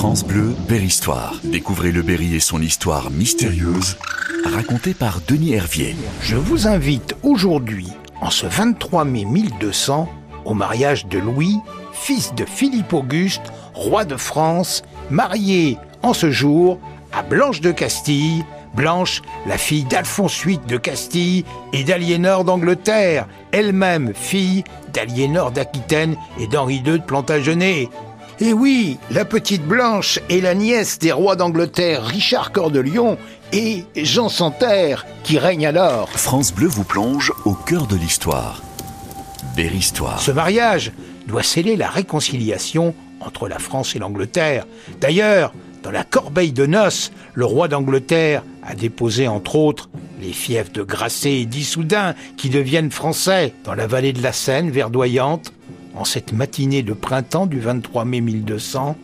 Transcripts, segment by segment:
France Bleu, Berry-Histoire. Découvrez le Berry et son histoire mystérieuse, racontée par Denis Hervier. Je vous invite aujourd'hui, en ce 23 mai 1200, au mariage de Louis, fils de Philippe Auguste, roi de France, marié en ce jour à Blanche de Castille, Blanche, la fille d'Alphonse VIII de Castille et d'Aliénor d'Angleterre, elle-même fille d'Aliénor d'Aquitaine et d'Henri II de Plantagenet. Et oui, la petite Blanche est la nièce des rois d'Angleterre Richard Cœur de Lion et Jean Santerre, qui règne alors. France Bleu vous plonge au cœur de l'histoire. Berry-Histoire. Ce mariage doit sceller la réconciliation entre la France et l'Angleterre. D'ailleurs, dans la corbeille de noces, le roi d'Angleterre a déposé entre autres les fiefs de Grasset et d'Issoudun qui deviennent français dans la vallée de la Seine verdoyante. En cette matinée de printemps du 23 mai 1200,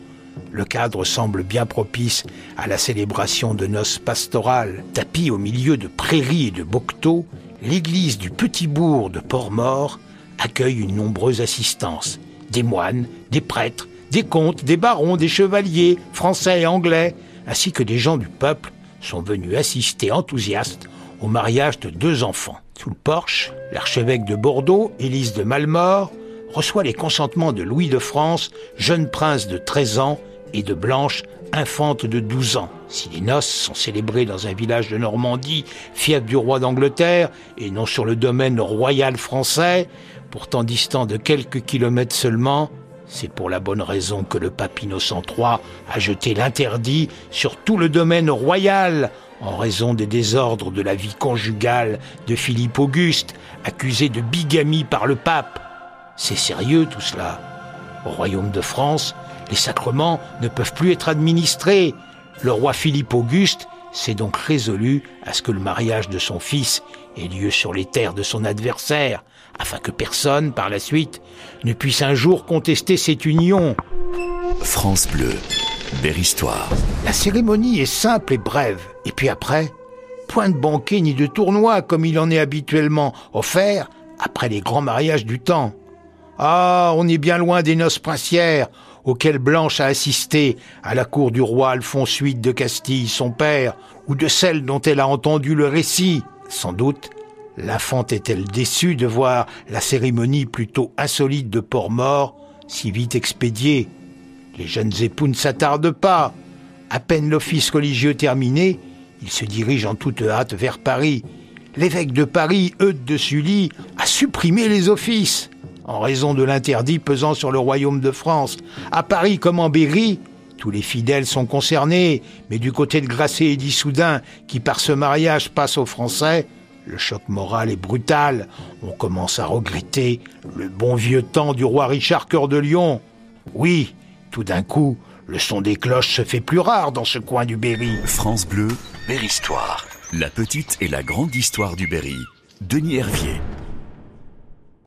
le cadre semble bien propice à la célébration de noces pastorales. Tapis au milieu de prairies et de bocteaux, l'église du petit bourg de Port-Mort accueille une nombreuse assistance. Des moines, des prêtres, des comtes, des barons, des chevaliers, français et anglais, ainsi que des gens du peuple, sont venus assister enthousiastes au mariage de deux enfants. Sous le porche, l'archevêque de Bordeaux, Élise de Malmort, reçoit les consentements de Louis de France, jeune prince de 13 ans, et de Blanche, infante de 12 ans. Si les noces sont célébrées dans un village de Normandie, fief du roi d'Angleterre, et non sur le domaine royal français, pourtant distant de quelques kilomètres seulement, c'est pour la bonne raison que le pape Innocent III a jeté l'interdit sur tout le domaine royal en raison des désordres de la vie conjugale de Philippe Auguste, accusé de bigamie par le pape. C'est sérieux tout cela. Au royaume de France, les sacrements ne peuvent plus être administrés. Le roi Philippe Auguste s'est donc résolu à ce que le mariage de son fils ait lieu sur les terres de son adversaire, afin que personne, par la suite, ne puisse un jour contester cette union. France Bleu, Berry-Histoire. La cérémonie est simple et brève. Et puis après, point de banquet ni de tournoi comme il en est habituellement offert après les grands mariages du temps. Ah, on est bien loin des noces princières auxquelles Blanche a assisté à la cour du roi Alphonse VIII de Castille, son père, ou de celles dont elle a entendu le récit. Sans doute, l'infante est-elle déçue de voir la cérémonie plutôt insolite de Port-Mort si vite expédiée. Les jeunes époux ne s'attardent pas. À peine l'office religieux terminé, ils se dirigent en toute hâte vers Paris. L'évêque de Paris, Eudes de Sully, a supprimé les offices en raison de l'interdit pesant sur le royaume de France. À Paris comme en Berry, tous les fidèles sont concernés, mais du côté de Grasset et d'Issoudun, qui par ce mariage passe aux Français, le choc moral est brutal. On commence à regretter le bon vieux temps du roi Richard Cœur de Lion. Oui, tout d'un coup, le son des cloches se fait plus rare dans ce coin du Berry. France Bleu, Berry-Histoire. La petite et la grande histoire du Berry. Denis Hervier.